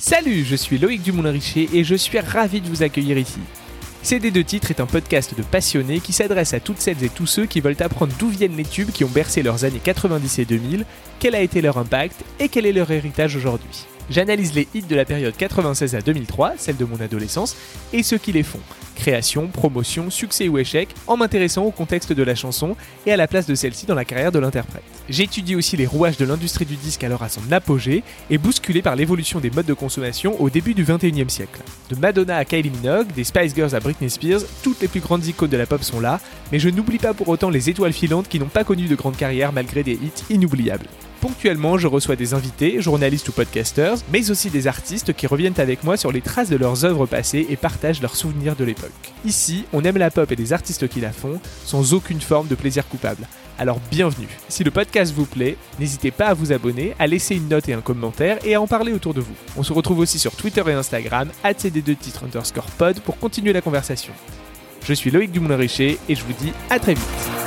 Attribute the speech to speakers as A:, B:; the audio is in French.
A: Salut, je suis Loïc Dumoulin-Richer et je suis ravi de vous accueillir ici. CD2 Titres est un podcast de passionnés qui s'adresse à toutes celles et tous ceux qui veulent apprendre d'où viennent les tubes qui ont bercé leurs années 90 et 2000, quel a été leur impact et quel est leur héritage aujourd'hui. J'analyse les hits de la période 96 à 2003, celle de mon adolescence, et ceux qui les font. Création, promotion, succès ou échec, en m'intéressant au contexte de la chanson et à la place de celle-ci dans la carrière de l'interprète. J'étudie aussi les rouages de l'industrie du disque alors à son apogée et bousculé par l'évolution des modes de consommation au début du 21e siècle. De Madonna à Kylie Minogue, des Spice Girls à Britney Spears, toutes les plus grandes icônes de la pop sont là, mais je n'oublie pas pour autant les étoiles filantes qui n'ont pas connu de grande carrière malgré des hits inoubliables. Ponctuellement, je reçois des invités, journalistes ou podcasters, mais aussi des artistes qui reviennent avec moi sur les traces de leurs œuvres passées et partagent leurs souvenirs de l'époque. Ici, on aime la pop et les artistes qui la font, sans aucune forme de plaisir coupable. Alors bienvenue. Si le podcast vous plaît, n'hésitez pas à vous abonner, à laisser une note et un commentaire et à en parler autour de vous. On se retrouve aussi sur Twitter et Instagram, cd2 titre underscore pod pour continuer la conversation. Je suis Loïc Dumoulin-Richer et je vous dis à très vite.